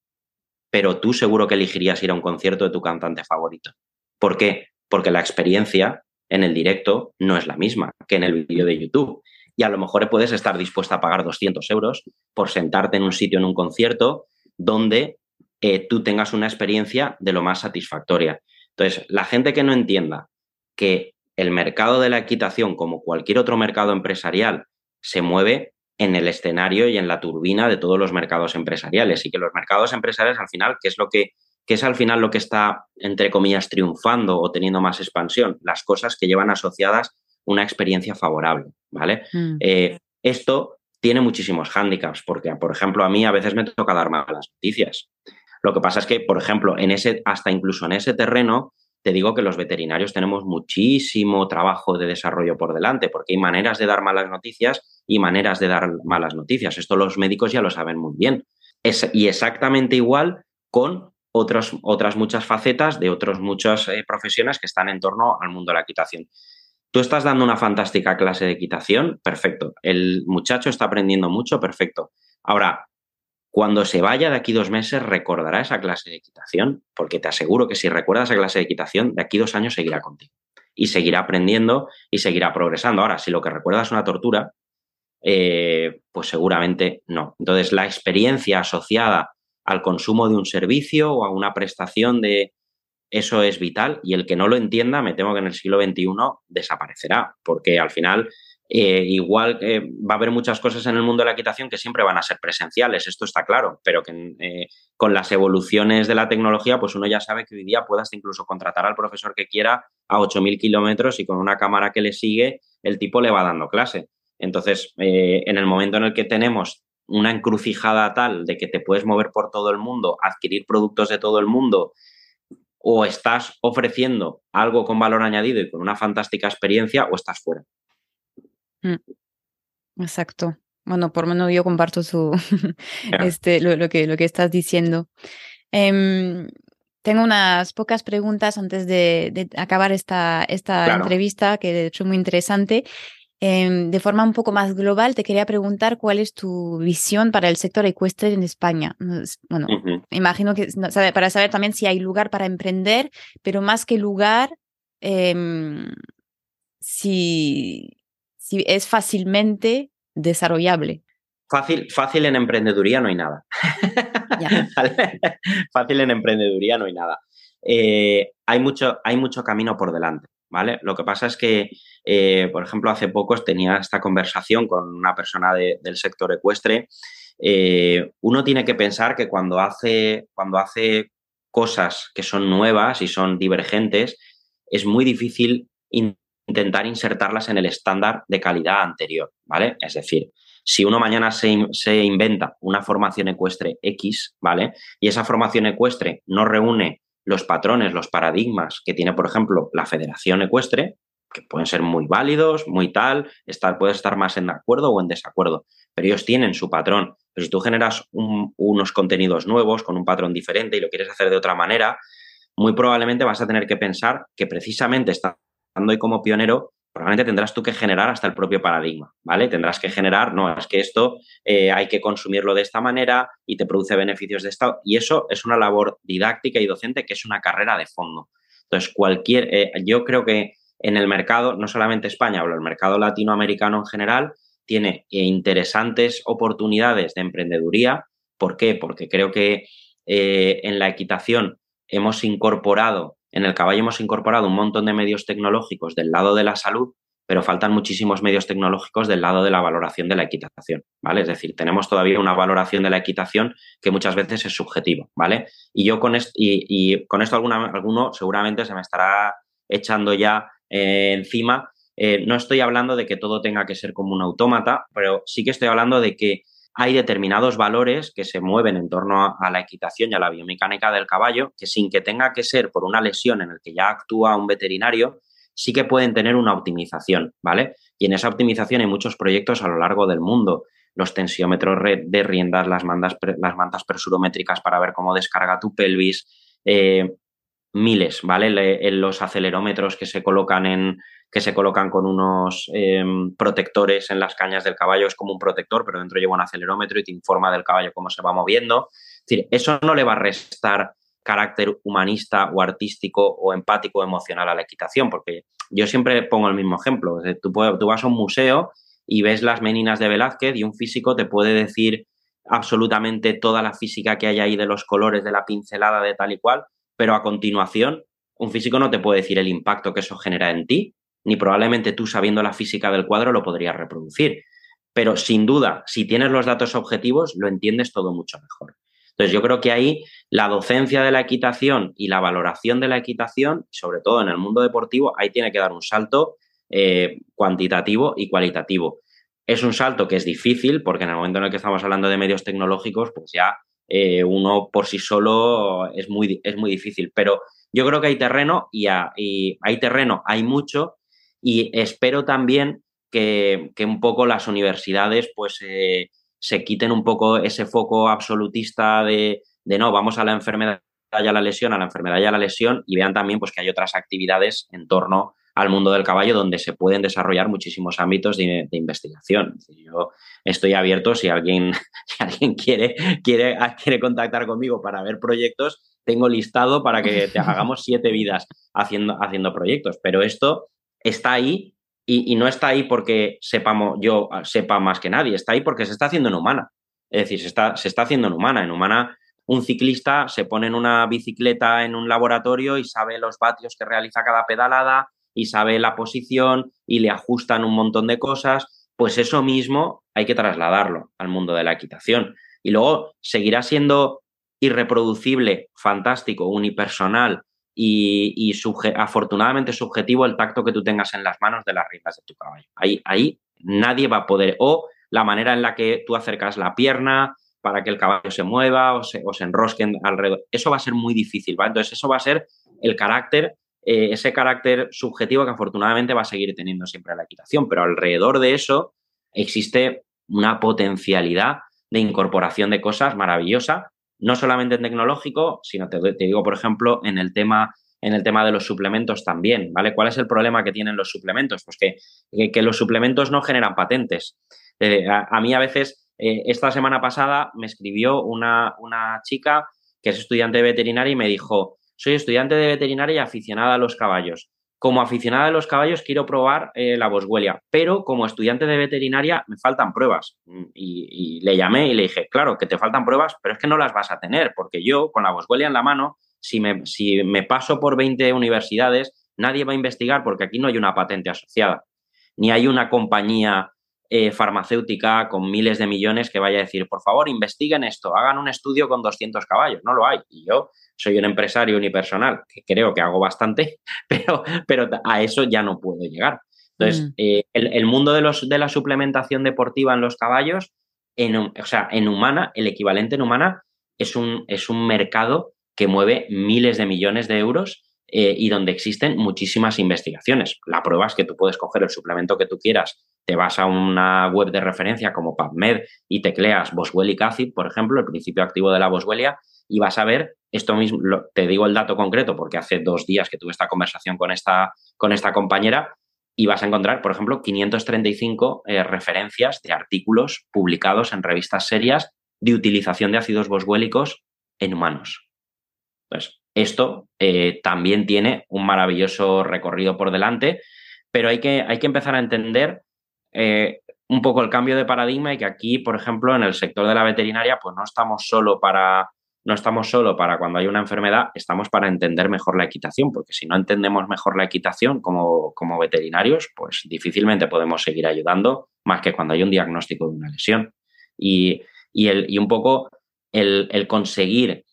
pero tú seguro que elegirías ir a un concierto de tu cantante favorito. ¿Por qué? Porque la experiencia en el directo no es la misma que en el vídeo de YouTube. Y a lo mejor puedes estar dispuesta a pagar 200 euros por sentarte en un sitio en un concierto donde eh, tú tengas una experiencia de lo más satisfactoria. Entonces, la gente que no entienda que el mercado de la equitación, como cualquier otro mercado empresarial, se mueve en el escenario y en la turbina de todos los mercados empresariales y que los mercados empresariales al final, ¿qué es lo que, es al final lo que está, entre comillas, triunfando o teniendo más expansión? Las cosas que llevan asociadas una experiencia favorable, ¿vale? Mm. Eh, esto tiene muchísimos hándicaps porque, por ejemplo, a mí a veces me toca dar malas noticias. Lo que pasa es que, por ejemplo, en ese, hasta incluso en ese terreno, te digo que los veterinarios tenemos muchísimo trabajo de desarrollo por delante, porque hay maneras de dar malas noticias y maneras de dar malas noticias. Esto los médicos ya lo saben muy bien. Y exactamente igual con otros, otras muchas facetas de otras muchas eh, profesiones que están en torno al mundo de la equitación. Tú estás dando una fantástica clase de equitación, perfecto. El muchacho está aprendiendo mucho, perfecto. Ahora, cuando se vaya de aquí dos meses, recordará esa clase de equitación, porque te aseguro que si recuerda esa clase de equitación, de aquí dos años seguirá contigo. Y seguirá aprendiendo y seguirá progresando. Ahora, si lo que recuerda es una tortura, eh, pues seguramente no. Entonces, la experiencia asociada al consumo de un servicio o a una prestación de eso es vital y el que no lo entienda, me temo que en el siglo XXI desaparecerá, porque al final eh, igual eh, va a haber muchas cosas en el mundo de la equitación que siempre van a ser presenciales, esto está claro, pero que eh, con las evoluciones de la tecnología, pues uno ya sabe que hoy día puedas incluso contratar al profesor que quiera a 8.000 kilómetros y con una cámara que le sigue, el tipo le va dando clase. Entonces, en el momento en el que tenemos una encrucijada tal de que te puedes mover por todo el mundo, adquirir productos de todo el mundo, o estás ofreciendo algo con valor añadido y con una fantástica experiencia, o estás fuera. Mm. Exacto. Bueno, por lo menos yo comparto su, este, lo, que, lo que estás diciendo. Em, Tengo unas pocas preguntas antes de, acabar esta, esta entrevista, que de hecho es muy interesante. Em, de forma un poco más global, te quería preguntar cuál es tu visión para el sector ecuestre en España. Bueno, imagino que para saber también si hay lugar para emprender, pero más que lugar, em, si, si es fácilmente desarrollable. Fácil, fácil en emprendeduría no hay nada. fácil en emprendeduría no hay nada. Eh, hay, mucho, hay mucho camino por delante, ¿vale? Lo que pasa es que, eh, por ejemplo, hace poco tenía esta conversación con una persona del sector ecuestre. Eh, uno tiene que pensar que cuando hace, cuando hace cosas que son nuevas y son divergentes, es muy difícil intentar insertarlas en el estándar de calidad anterior, ¿vale? Es decir, si uno mañana se, se, inventa una formación ecuestre X, ¿vale? Y esa formación ecuestre no reúne los patrones, los paradigmas que tiene, por ejemplo, la Federación Ecuestre, que pueden ser muy válidos, muy tal, puedes estar más en acuerdo o en desacuerdo, pero ellos tienen su patrón. Pero si tú generas unos contenidos nuevos con un patrón diferente y lo quieres hacer de otra manera, muy probablemente vas a tener que pensar que precisamente estando ahí como pionero, probablemente tendrás tú que generar hasta el propio paradigma, ¿vale? Tendrás que generar, no, es que esto eh, hay que consumirlo de esta manera y te produce beneficios de esta, y eso es una labor didáctica y docente que es una carrera de fondo. Entonces, cualquier, eh, yo creo que en el mercado, no solamente España, hablo el mercado latinoamericano en general, tiene eh, interesantes oportunidades de emprendeduría. ¿Por qué? Porque creo que en la equitación hemos incorporado en el caballo hemos incorporado un montón de medios tecnológicos del lado de la salud, pero faltan muchísimos medios tecnológicos del lado de la valoración de la equitación, ¿vale? Es decir, tenemos todavía una valoración de la equitación que muchas veces es subjetiva, ¿vale? Y yo con esto, y, con esto alguna, alguno seguramente se me estará echando ya eh, encima. Eh, no estoy hablando de que todo tenga que ser como un autómata, pero sí que estoy hablando de que hay determinados valores que se mueven en torno a, la equitación y a la biomecánica del caballo que sin que tenga que ser por una lesión en el que ya actúa un veterinario, sí que pueden tener una optimización, ¿vale? Y en esa optimización hay muchos proyectos a lo largo del mundo. Los tensiómetros de riendas, las, mandas, las mantas persurométricas para ver cómo descarga tu pelvis, eh, miles, ¿vale? los acelerómetros que se colocan en, que se colocan con unos em, protectores en las cañas del caballo, es como un protector, pero dentro lleva un acelerómetro y te informa del caballo cómo se va moviendo. Es decir, eso no le va a restar carácter humanista o artístico o empático o emocional a la equitación, porque yo siempre pongo el mismo ejemplo. Tú, tú vas a un museo y ves las meninas de Velázquez y un físico te puede decir absolutamente toda la física que hay ahí de los colores, de la pincelada, de tal y cual, pero a continuación un físico no te puede decir el impacto que eso genera en ti, ni probablemente tú sabiendo la física del cuadro lo podrías reproducir. Pero sin duda, si tienes los datos objetivos, lo entiendes todo mucho mejor. Entonces yo creo que ahí la docencia de la equitación y la valoración de la equitación, sobre todo en el mundo deportivo, ahí tiene que dar un salto eh, cuantitativo y cualitativo. Es un salto que es difícil porque en el momento en el que estamos hablando de medios tecnológicos, pues ya eh, uno por sí solo es muy, es muy difícil. Pero yo creo que hay terreno y, hay terreno, hay mucho y espero también que, un poco las universidades pues eh, se quiten un poco ese foco absolutista de, no, vamos a la enfermedad y a la lesión, a la enfermedad y a la lesión y vean también pues que hay otras actividades en torno al mundo del caballo donde se pueden desarrollar muchísimos ámbitos de, investigación. Yo estoy abierto si alguien, si alguien quiere, quiere, quiere contactar conmigo para ver proyectos, tengo listado para que te hagamos siete vidas haciendo, haciendo proyectos. Pero esto está ahí y, no está ahí porque sepamos, yo sepa más que nadie, está ahí porque se está haciendo en humana. Es decir, se está, se está haciendo en humana. En humana, un ciclista se pone en una bicicleta en un laboratorio y sabe los vatios que realiza cada pedalada y sabe la posición y le ajustan un montón de cosas. Pues eso mismo hay que trasladarlo al mundo de la equitación. Y luego seguirá siendo irreproducible, fantástico, unipersonal y, afortunadamente subjetivo el tacto que tú tengas en las manos de las riendas de tu caballo. Ahí, ahí nadie va a poder, o la manera en la que tú acercas la pierna para que el caballo se mueva o se, o se enrosquen alrededor, eso va a ser muy difícil, ¿va? Entonces eso va a ser el carácter, eh, ese carácter subjetivo que afortunadamente va a seguir teniendo siempre la equitación, pero alrededor de eso existe una potencialidad de incorporación de cosas maravillosa no solamente en tecnológico, sino te, digo, por ejemplo, en el tema en el tema de los suplementos también, ¿vale? ¿Cuál es el problema que tienen los suplementos? Pues que, que, los suplementos no generan patentes. Eh, a, mí a veces, eh, esta semana pasada me escribió una, una chica que es estudiante veterinaria y me dijo, soy estudiante de veterinaria y aficionada a los caballos como aficionada a los caballos quiero probar eh, la boswellia, pero como estudiante de veterinaria me faltan pruebas. Y, le llamé y le dije, claro, que te faltan pruebas, pero es que no las vas a tener, porque yo con la boswellia en la mano, si me, si me paso por 20 universidades, nadie va a investigar porque aquí no hay una patente asociada, ni hay una compañía eh, farmacéutica con miles de millones que vaya a decir, por favor, investiguen esto, hagan un estudio con 200 caballos. No lo hay. Y yo soy un empresario unipersonal, que creo que hago bastante, pero, pero a eso ya no puedo llegar. Entonces, mm. eh, el, mundo de, los, de la suplementación deportiva en los caballos, en, o sea, en humana, el equivalente en humana es un, es un mercado que mueve miles de millones de euros eh, y donde existen muchísimas investigaciones. La prueba es que tú puedes coger el suplemento que tú quieras, te vas a una web de referencia como PubMed y tecleas Boswellic acid, por ejemplo, el principio activo de la Boswellia, y vas a ver esto mismo, te digo el dato concreto porque hace dos días que tuve esta conversación con esta, con esta compañera y vas a encontrar, por ejemplo, 535 eh, referencias de artículos publicados en revistas serias de utilización de ácidos boswélicos en humanos. Entonces, esto eh, también tiene un maravilloso recorrido por delante, pero hay que, hay que empezar a entender eh, un poco el cambio de paradigma y que aquí, por ejemplo, en el sector de la veterinaria, pues no estamos solo para no estamos solo para cuando hay una enfermedad, estamos para entender mejor la equitación, porque si no entendemos mejor la equitación como, como veterinarios, pues difícilmente podemos seguir ayudando más que cuando hay un diagnóstico de una lesión. Y, el, y un poco el, el, conseguir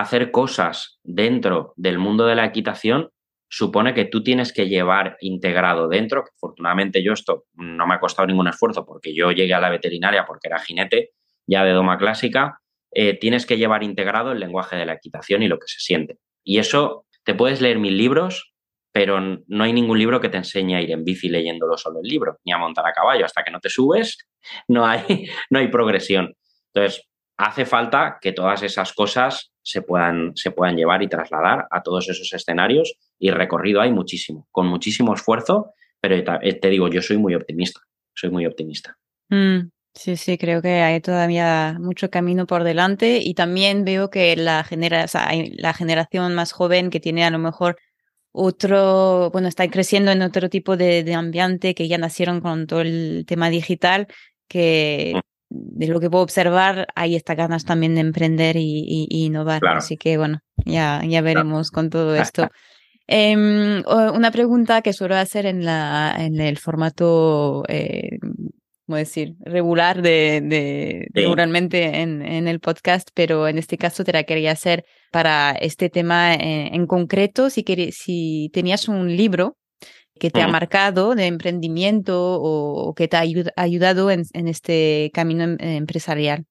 hacer cosas dentro del mundo de la equitación supone que tú tienes que llevar integrado dentro, afortunadamente yo esto no me ha costado ningún esfuerzo porque yo llegué a la veterinaria porque era jinete ya de doma clásica, eh, tienes que llevar integrado el lenguaje de la equitación y lo que se siente. Y eso te puedes leer mil libros, pero no hay ningún libro que te enseñe a ir en bici leyéndolo solo el libro, ni a montar a caballo. Hasta que no te subes, no hay, no hay progresión. Entonces, hace falta que todas esas cosas se puedan, se puedan llevar y trasladar a todos esos escenarios y recorrido hay muchísimo, con muchísimo esfuerzo, pero te digo, yo soy muy optimista, soy muy optimista. Mm. Sí, sí, creo que hay todavía mucho camino por delante y también veo que la, genera, la generación más joven que tiene a lo mejor otro, bueno, está creciendo en otro tipo de, ambiente, que ya nacieron con todo el tema digital, que mm. De lo que puedo observar hay estas ganas también de emprender y, innovar. Así que bueno, ya, ya veremos con todo esto. Em, una pregunta que suelo hacer en, la, en el formato eh, como decir, regular de, de regularmente en, en, el podcast, pero en este caso te la quería hacer para este tema en, concreto, si, si tenías un libro que te ha marcado de emprendimiento o, que te ha ayudado en, en este camino em, empresarial.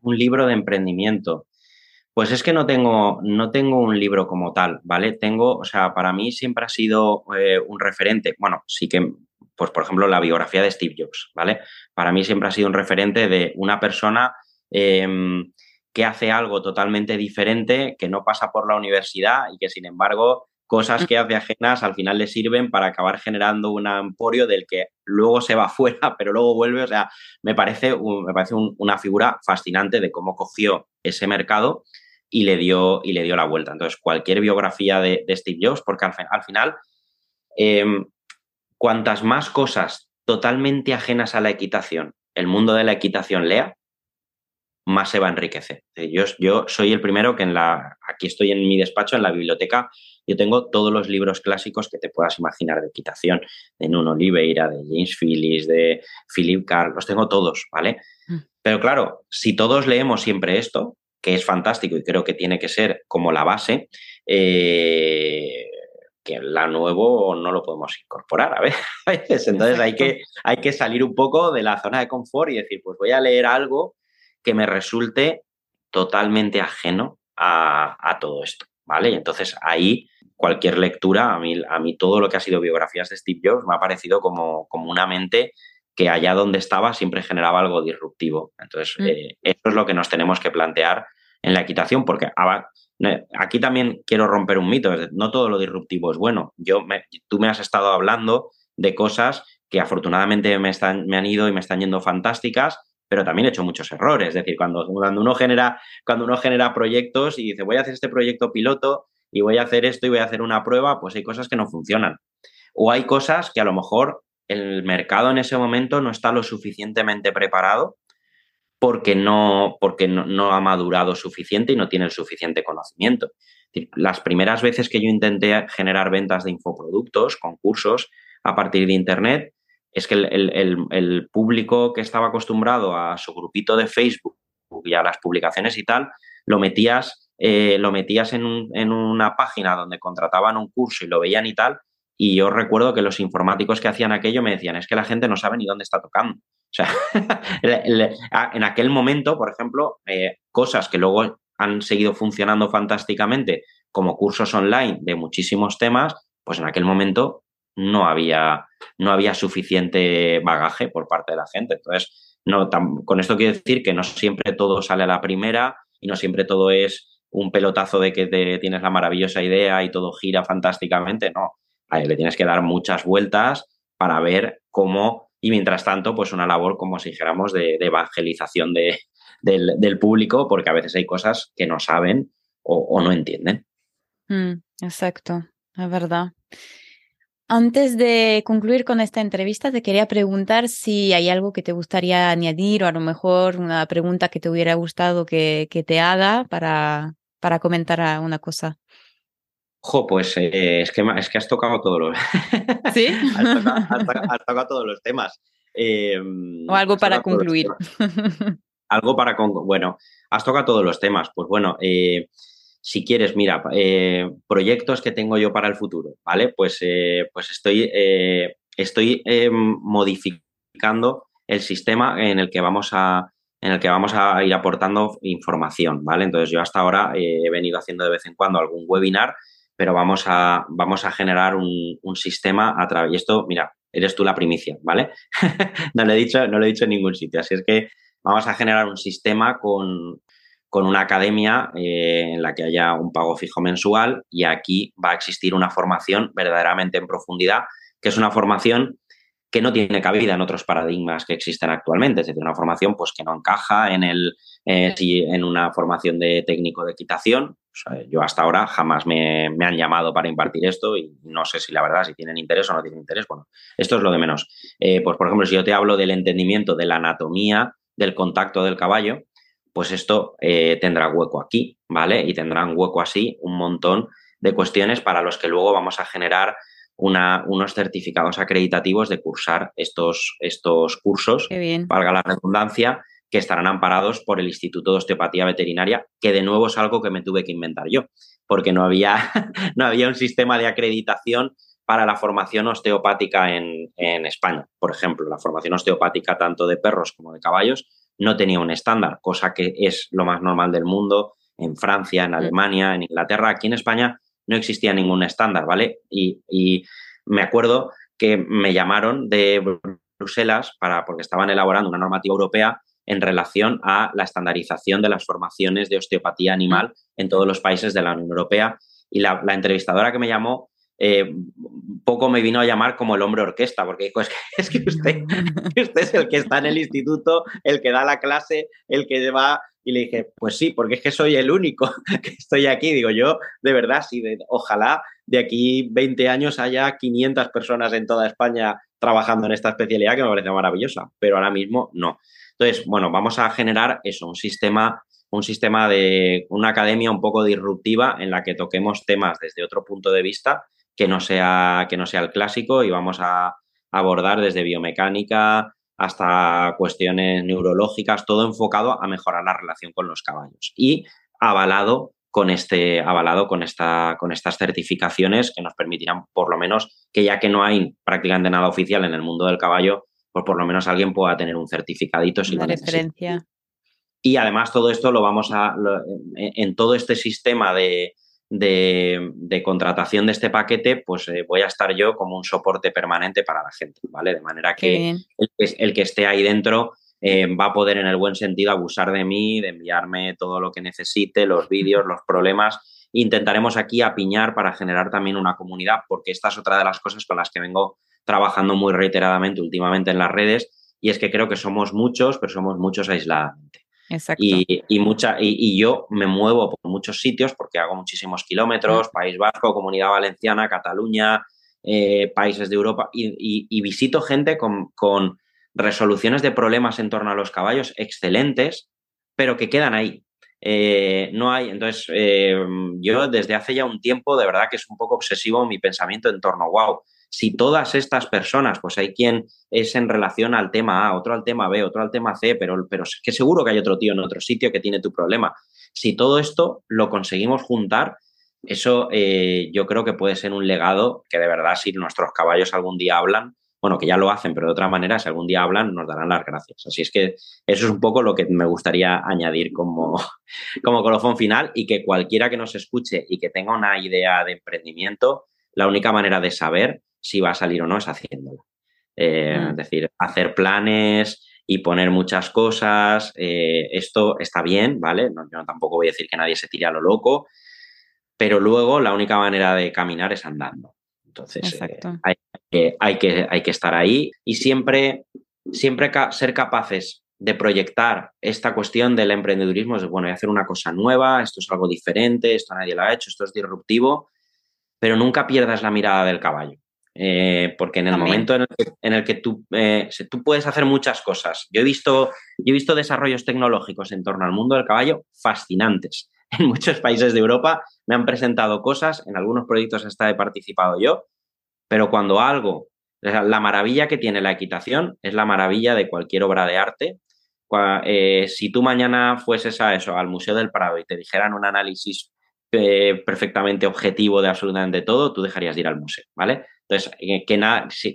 Un libro de emprendimiento. Pues es que no tengo, no tengo un libro como tal, ¿vale? Tengo, o sea, para mí siempre ha sido eh, un referente. Bueno, sí que pues por ejemplo, la biografía de Steve Jobs, ¿vale? Para mí siempre ha sido un referente de una persona em, que hace algo totalmente diferente, que no pasa por la universidad y que, sin embargo, cosas que hace ajenas al final le sirven para acabar generando un emporio del que luego se va fuera, pero luego vuelve. O sea, me parece, me parece una figura fascinante de cómo cogió ese mercado y le dio, y le dio la vuelta. Entonces, cualquier biografía de, Steve Jobs, porque al, final em, cuantas más cosas totalmente ajenas a la equitación el mundo de la equitación lea, más se va a enriquecer. Yo, yo soy el primero que en la, aquí estoy en mi despacho, en la biblioteca, yo tengo todos los libros clásicos que te puedas imaginar de equitación, de Nuno Oliveira, de James Phillips, de Philip Carr, los tengo todos, ¿vale? Mm. Pero claro, si todos leemos siempre esto, que es fantástico y creo que tiene que ser como la base, eh, que la nuevo no lo podemos incorporar a veces. Entonces hay que, hay que salir un poco de la zona de confort y decir, pues voy a leer algo que me resulte totalmente ajeno a, todo esto, ¿vale? Y entonces ahí cualquier lectura, a mí, a mí todo lo que ha sido biografías de Steve Jobs me ha parecido como, como una mente que allá donde estaba siempre generaba algo disruptivo. Entonces, mm. eh, eso es lo que nos tenemos que plantear en la equitación, porque aquí también quiero romper un mito, no todo lo disruptivo es bueno. Yo tú me has estado hablando de cosas que afortunadamente me, están, me han ido y me están yendo fantásticas, pero también he hecho muchos errores. Es decir, cuando, cuando, uno genera, cuando uno genera proyectos y dice, voy a hacer este proyecto piloto y voy a hacer esto y voy a hacer una prueba, pues hay cosas que no funcionan. O hay cosas que a lo mejor el mercado en ese momento no está lo suficientemente preparado porque no, porque no, ha madurado suficiente y no tiene el suficiente conocimiento. Las primeras veces que yo intenté generar ventas de infoproductos, concursos a partir de Internet, es que el, público que estaba acostumbrado a su grupito de Facebook y a las publicaciones y tal, lo metías, eh, lo metías en, en, una página donde contrataban un curso y lo veían y tal, y yo recuerdo que los informáticos que hacían aquello me decían, es que la gente no sabe ni dónde está tocando. O sea, en aquel momento, por ejemplo, eh, cosas que luego han seguido funcionando fantásticamente, como cursos online de muchísimos temas, pues en aquel momento no había, no había suficiente bagaje por parte de la gente. Entonces, no, con esto quiero decir que no siempre todo sale a la primera y no siempre todo es un pelotazo de que te, tienes la maravillosa idea y todo gira fantásticamente. No, le tienes que dar muchas vueltas para ver cómo, y mientras tanto, pues una labor, como si dijéramos, de, evangelización de, del, público, porque a veces hay cosas que no saben o, no entienden. Mm, exacto, es verdad. Antes de concluir con esta entrevista, te quería preguntar si hay algo que te gustaría añadir o a lo mejor una pregunta que te hubiera gustado que, te haga para, para comentar una cosa. Jo, pues eh, es, que, es que has tocado todos los. ¿Sí? has, tocado, todos los temas. Em, o algo para concluir. algo para. Bueno, has tocado todos los temas. Pues bueno, eh, si quieres, mira, eh, proyectos que tengo yo para el futuro, ¿vale? Pues, eh, pues estoy, eh, estoy modificando el sistema en el que vamos a en el que vamos a ir aportando información, ¿vale? Entonces yo hasta ahora he venido haciendo de vez en cuando algún webinar, pero vamos a, vamos a generar un, un sistema a través, y esto, mira, eres tú la primicia, ¿vale? no, lo he dicho, no lo he dicho en ningún sitio, así es que vamos a generar un sistema con, con una academia eh, en la que haya un pago fijo mensual y aquí va a existir una formación verdaderamente en profundidad, que es una formación que no tiene cabida en otros paradigmas que existen actualmente, es decir, una formación pues, que no encaja en, el, eh, en una formación de técnico de equitación. yo hasta ahora jamás me, han llamado para impartir esto y no sé si la verdad, si tienen interés o no tienen interés. Bueno, esto es lo de menos. Eh, pues, por ejemplo, si yo te hablo del entendimiento de la anatomía del contacto del caballo, pues esto eh, tendrá hueco aquí, ¿vale? Y tendrán hueco así un montón de cuestiones para los que luego vamos a generar una, unos certificados acreditativos de cursar estos, estos cursos, valga la redundancia, que estarán amparados por el Instituto de Osteopatía Veterinaria, que de nuevo es algo que me tuve que inventar yo, porque no había, no había un sistema de acreditación para la formación osteopática en, en España. Por ejemplo, la formación osteopática tanto de perros como de caballos no tenía un estándar, cosa que es lo más normal del mundo en Francia, en mm. Alemania, en Inglaterra. Aquí en España no existía ningún estándar, ¿vale? Y, me acuerdo que me llamaron de Bruselas para, porque estaban elaborando una normativa europea en relación a la estandarización de las formaciones de osteopatía animal mm. en todos los países de la Unión Europea. Y la, la entrevistadora que me llamó eh, poco me vino a llamar como el hombre orquesta, porque dijo, es que, usted, usted es el que está en el instituto, el que da la clase, el que va... Y le dije, pues sí, porque es que soy el único que estoy aquí. Digo, yo, de verdad, sí, ojalá de aquí 20 años haya 500 personas en toda España trabajando en esta especialidad que me parece maravillosa, pero ahora mismo no. Entonces, bueno, vamos a generar eso, un sistema un sistema de una academia un poco disruptiva en la que toquemos temas desde otro punto de vista que no sea, que no sea el clásico y vamos a abordar desde biomecánica hasta cuestiones neurológicas, todo enfocado a mejorar la relación con los caballos y avalado con este avalado con esta con estas certificaciones que nos permitirán por lo menos que ya que no hay prácticamente nada oficial en el mundo del caballo, pues por lo menos alguien pueda tener un certificadito si referencia. Y además todo esto lo vamos a en todo este sistema de de, contratación de este paquete, pues eh, voy a estar yo como un soporte permanente para la gente, ¿vale? De manera que el, que esté ahí dentro eh, va a poder en el buen sentido abusar de mí, de enviarme todo lo que necesite, los vídeos, los problemas. Intentaremos aquí apiñar para generar también una comunidad, porque esta es otra de las cosas con las que vengo trabajando muy reiteradamente últimamente en las redes, y es que creo que somos muchos, pero somos muchos aisladamente. Y, mucha, y, yo me muevo por muchos sitios porque hago muchísimos kilómetros, País Vasco, Comunidad Valenciana, Cataluña, eh, países de Europa, y, visito gente con, resoluciones de problemas en torno a los caballos excelentes, pero que quedan ahí. Eh, no hay, entonces eh, yo desde hace ya un tiempo de verdad que es un poco obsesivo mi pensamiento en torno, wow, si todas estas personas, pues hay quien es en relación al tema A, otro al tema B, otro al tema C, pero, pero es que seguro que hay otro tío en otro sitio que tiene tu problema. Si todo esto lo conseguimos juntar, eso eh, yo creo que puede ser un legado que de verdad si nuestros caballos algún día hablan, bueno, que ya lo hacen, pero de otra manera, si algún día hablan, nos darán las gracias. Así es que eso es un poco lo que me gustaría añadir como, como colofón final y que cualquiera que nos escuche y que tenga una idea de emprendimiento, la única manera de saber si va a salir o no es haciéndolo. Eh, mm. Es decir, hacer planes y poner muchas cosas, eh, esto está bien, ¿vale? No, yo tampoco voy a decir que nadie se tire a lo loco, pero luego la única manera de caminar es andando. Entonces, eh, hay, que, hay, que, hay, que, estar ahí y siempre, siempre ser capaces de proyectar esta cuestión del emprendedurismo, es bueno, voy a hacer una cosa nueva, esto es algo diferente, esto nadie lo ha hecho, esto es disruptivo, pero nunca pierdas la mirada del caballo. Eh, porque en el momento en el que, tú, eh, tú puedes hacer muchas cosas. Yo he, visto, yo he visto desarrollos tecnológicos en torno al mundo del caballo fascinantes. En muchos países de Europa me han presentado cosas, en algunos proyectos hasta he participado yo, pero cuando algo, la maravilla que tiene la equitación es la maravilla de cualquier obra de arte. Eh, si tú mañana fueses a eso, al Museo del Prado, y te dijeran un análisis perfectamente objetivo de absolutamente todo, tú dejarías de ir al museo, ¿vale? Entonces, eh, que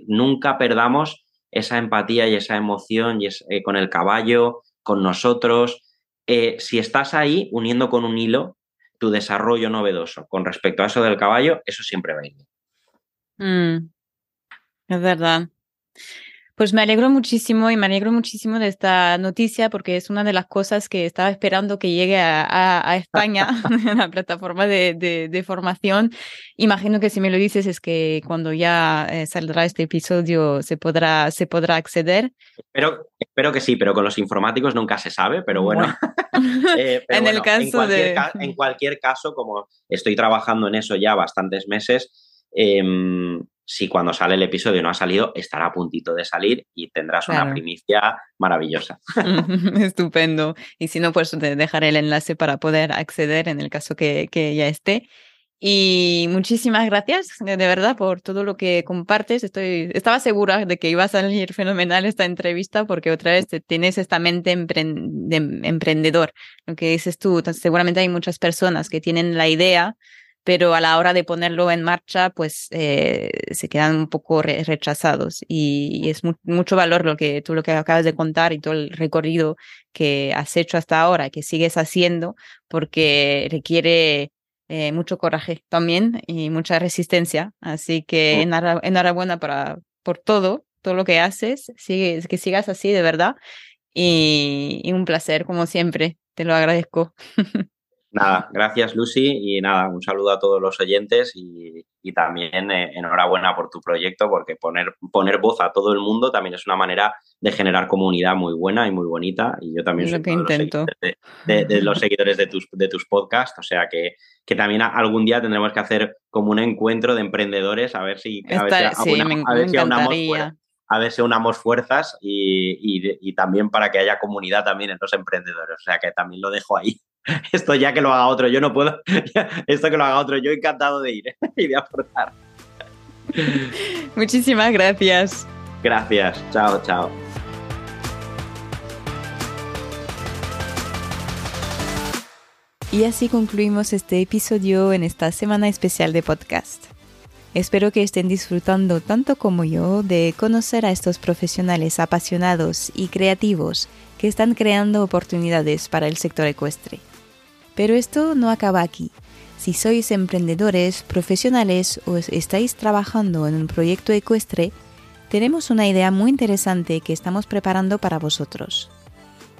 nunca perdamos esa empatía y esa emoción y eh, con el caballo, con nosotros. Eh, si estás ahí uniendo con un hilo tu desarrollo novedoso con respecto a eso del caballo, eso siempre va a ir. Mm, es verdad. Pues me alegro muchísimo y me alegro muchísimo de esta noticia porque es una de las cosas que estaba esperando que llegue a, España, en la plataforma de, formación. Imagino que si me lo dices es que cuando ya eh, saldrá este episodio se podrá, se podrá acceder. Espero, espero que sí, pero con los informáticos nunca se sabe, pero bueno. Eh, en el caso cualquier, en cualquier caso, como estoy trabajando en eso ya bastantes meses, em, si cuando sale el episodio no ha salido, estará a puntito de salir y tendrás una primicia maravillosa. Estupendo. Y si no, pues te dejaré el enlace para poder acceder en el caso que, que ya esté. Y muchísimas gracias, de verdad, por todo lo que compartes. Estoy, estaba segura de que iba a salir fenomenal esta entrevista porque otra vez tienes esta mente de emprendedor. Lo que dices tú, seguramente hay muchas personas que tienen la idea, pero a la hora de ponerlo en marcha, pues eh, se quedan un poco rechazados y, es mucho valor lo que tú lo que acabas de contar y todo el recorrido que has hecho hasta ahora, que sigues haciendo, porque requiere eh, mucho coraje también y mucha resistencia. Así que oh. enhorabuena para, por todo, todo lo que haces, sigue, que sigas así de verdad y un placer como siempre, te lo agradezco. Nada, gracias Lucy y nada, un saludo a todos los oyentes y, también eh, enhorabuena por tu proyecto porque poner, poner voz a todo el mundo también es una manera de generar comunidad muy buena y muy bonita y yo también soy de, los seguidores de tus, de tus podcasts, o sea que, que también algún día tendremos que hacer como un encuentro de emprendedores a ver si, a ver si, a ver si unamos fuerzas y, también para que haya comunidad también en los emprendedores. O sea que también lo dejo ahí. Esto ya que lo haga otro, yo no puedo. Esto que lo haga otro, yo encantado de ir y de aportar. Muchísimas gracias. Gracias. Chao, chao. Y así concluimos este episodio en esta semana especial de podcast. Espero que estén disfrutando tanto como yo de conocer a estos profesionales apasionados y creativos que están creando oportunidades para el sector ecuestre. Pero esto no acaba aquí. Si sois emprendedores, profesionales o estáis trabajando en un proyecto ecuestre, tenemos una idea muy interesante que estamos preparando para vosotros.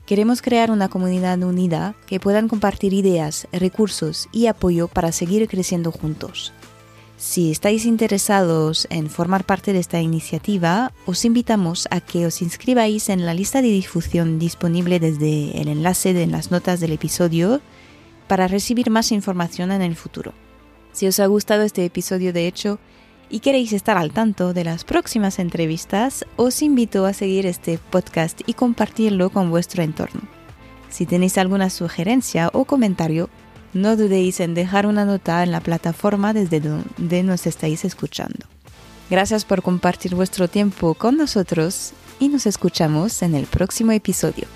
Queremos crear una comunidad unida que puedan compartir ideas, recursos y apoyo para seguir creciendo juntos. Si estáis interesados en formar parte de esta iniciativa, os invitamos a que os inscribáis en la lista de difusión disponible desde el enlace de las notas del episodio para recibir más información en el futuro. Si os ha gustado este episodio de hecho y queréis estar al tanto de las próximas entrevistas, os invito a seguir este podcast y compartirlo con vuestro entorno. Si tenéis alguna sugerencia o comentario, no dudéis en dejar una nota en la plataforma desde donde nos estáis escuchando. Gracias por compartir vuestro tiempo con nosotros y nos escuchamos en el próximo episodio.